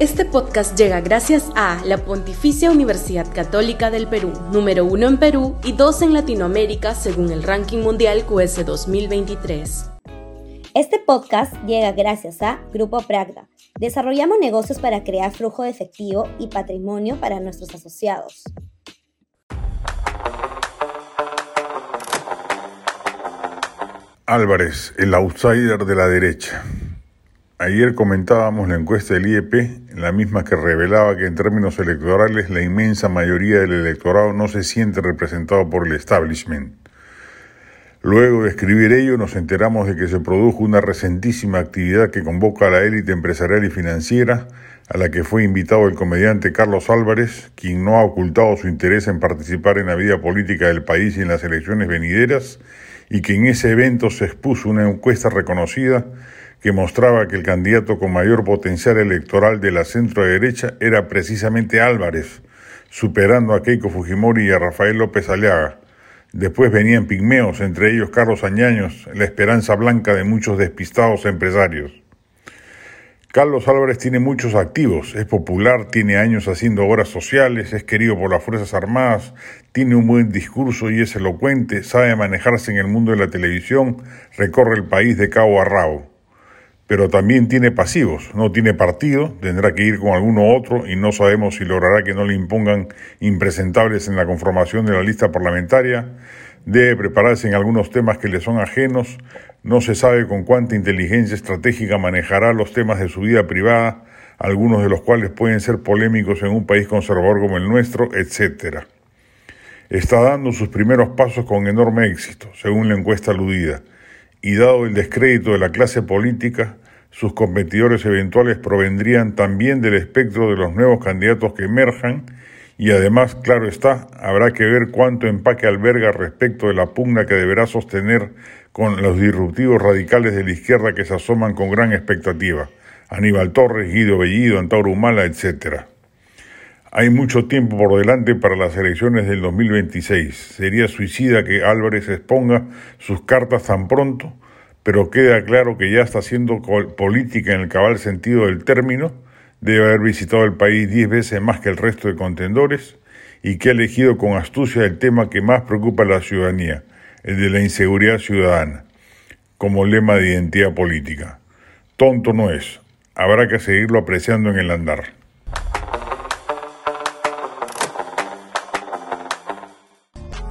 Este podcast llega gracias a la Pontificia Universidad Católica del Perú, número uno en Perú y dos en Latinoamérica según el ranking mundial QS 2023. Este podcast llega gracias a Grupo Pragda. Desarrollamos negocios para crear flujo de efectivo y patrimonio para nuestros asociados. Álvarez, el outsider de la derecha. Ayer comentábamos la encuesta del IEP, la misma que revelaba que en términos electorales la inmensa mayoría del electorado no se siente representado por el establishment. Luego de escribir ello nos enteramos de que se produjo una recentísima actividad que convoca a la élite empresarial y financiera, a la que fue invitado el comediante Carlos Álvarez, quien no ha ocultado su interés en participar en la vida política del país y en las elecciones venideras, y que en ese evento se expuso una encuesta reconocida que mostraba que el candidato con mayor potencial electoral de la centro derecha era precisamente Álvarez, superando a Keiko Fujimori y a Rafael López Aliaga. Después venían pigmeos, entre ellos Carlos Añaños, la esperanza blanca de muchos despistados empresarios. Carlos Álvarez tiene muchos activos, es popular, tiene años haciendo obras sociales, es querido por las Fuerzas Armadas, tiene un buen discurso y es elocuente, sabe manejarse en el mundo de la televisión, recorre el país de cabo a rabo pero también tiene pasivos, no tiene partido, tendrá que ir con alguno otro y no sabemos si logrará que no le impongan impresentables en la conformación de la lista parlamentaria, debe prepararse en algunos temas que le son ajenos, no se sabe con cuánta inteligencia estratégica manejará los temas de su vida privada, algunos de los cuales pueden ser polémicos en un país conservador como el nuestro, etc. Está dando sus primeros pasos con enorme éxito, según la encuesta aludida y dado el descrédito de la clase política, sus competidores eventuales provendrían también del espectro de los nuevos candidatos que emerjan y además, claro está, habrá que ver cuánto empaque alberga respecto de la pugna que deberá sostener con los disruptivos radicales de la izquierda que se asoman con gran expectativa. Aníbal Torres, Guido Bellido, Antauro Humala, etc. Hay mucho tiempo por delante para las elecciones del 2026. Sería suicida que Álvarez exponga sus cartas tan pronto, pero queda claro que ya está haciendo política en el cabal sentido del término, debe haber visitado el país diez veces más que el resto de contendores y que ha elegido con astucia el tema que más preocupa a la ciudadanía, el de la inseguridad ciudadana, como lema de identidad política. Tonto no es, habrá que seguirlo apreciando en el andar.